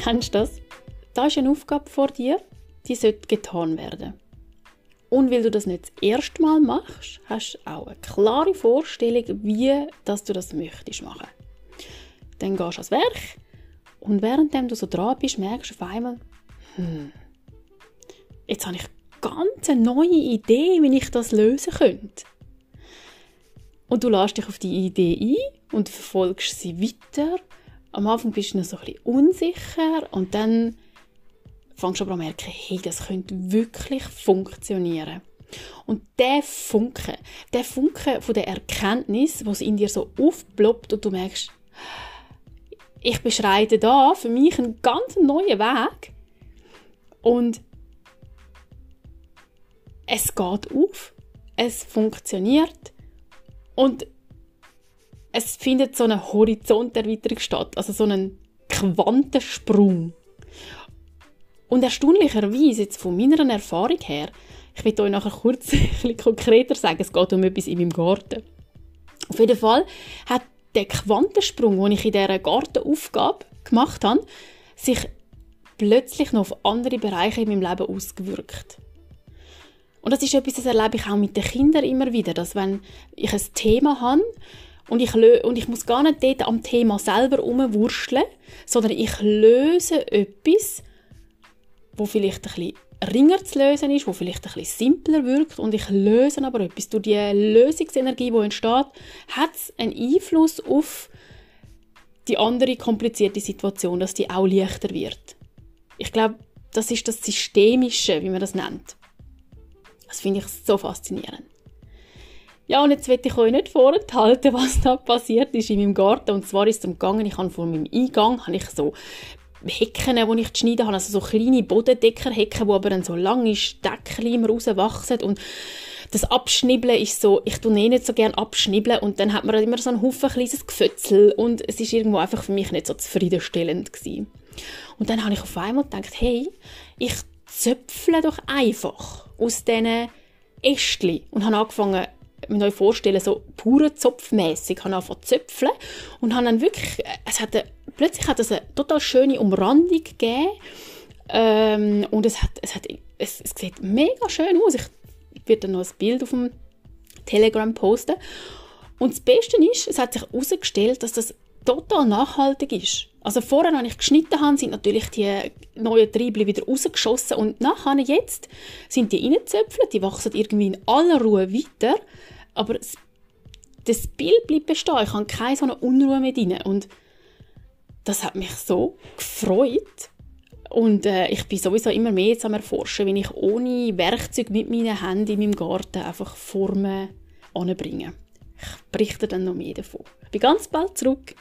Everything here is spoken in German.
Kennst du das? Da ist eine Aufgabe vor dir, die sollte getan werden. Und weil du das nicht das erste Mal machst, hast du auch eine klare Vorstellung, wie dass du das möchtest machen. Dann gehst du ans Werk und während du so dran bist, merkst du auf einmal, hm, jetzt habe ich ganz eine neue Idee, wie ich das lösen könnte. Und du lässt dich auf die Idee ein und verfolgst sie weiter. Am Anfang bist du noch so ein bisschen unsicher und dann fängst du aber an merken, hey, das könnte wirklich funktionieren. Und der Funke, der Funke von der Erkenntnis, was in dir so aufploppt und du merkst, ich beschreite da für mich einen ganz neuen Weg und es geht auf, es funktioniert und es findet so eine Horizonterweiterung statt, also so einen Quantensprung. Und erstaunlicherweise, jetzt von meiner Erfahrung her, ich will euch nachher kurz ein konkreter sagen, es geht um etwas in meinem Garten. Auf jeden Fall hat der Quantensprung, den ich in dieser Gartenaufgabe gemacht habe, sich plötzlich noch auf andere Bereiche in meinem Leben ausgewirkt. Und das ist etwas, das erlebe ich auch mit den Kindern immer wieder, dass wenn ich ein Thema habe und ich, und ich muss gar nicht dort am Thema selber herumwurschteln, sondern ich löse etwas, wo vielleicht ein bisschen ringer zu lösen ist, wo vielleicht ein bisschen simpler wirkt und ich löse aber etwas. Durch die Lösungsenergie, die entsteht, hat es einen Einfluss auf die andere komplizierte Situation, dass die auch leichter wird. Ich glaube, das ist das Systemische, wie man das nennt. Das finde ich so faszinierend. Ja, und jetzt will ich euch nicht vorenthalten, was da passiert ist in meinem Garten. Und zwar ist es umgegangen, ich habe vor meinem Eingang habe ich so Hecken, die ich schneiden habe, also so kleine Bodendeckerhecken, die aber dann so lange Steckchen rauswachsen und das Abschnibbeln ist so, ich tue eh nicht so gerne abschnibbeln und dann hat man immer so einen Haufen kleines Gefötzel und es ist irgendwo einfach für mich nicht so zufriedenstellend gewesen. Und dann habe ich auf einmal gedacht, hey, ich zöpfle doch einfach aus diesen Ästchen und habe angefangen, mir euch vorstellen, so pure Zopfmäßig, habe angefangen zu zöpfeln und habe dann wirklich, es hat eine, plötzlich hat es eine total schöne Umrandung gegeben ähm, und es hat, es hat, es, es sieht mega schön aus. Ich werde dann noch ein Bild auf dem Telegram posten. Und das Beste ist, es hat sich herausgestellt, dass das total nachhaltig ist. Also vorher, als ich geschnitten habe, sind natürlich die neuen Triebel wieder rausgeschossen und nachher jetzt sind die reingezöpfelt, die wachsen irgendwie in aller Ruhe weiter, aber das, Bild bleibt bestehen. Ich habe keine so eine Unruhe mehr drin und das hat mich so gefreut und äh, ich bin sowieso immer mehr jetzt am erforschen, wie ich ohne Werkzeug mit meinen Händen in meinem Garten einfach Formen anbringe. Ich berichte dann noch mehr davon. Ich bin ganz bald zurück.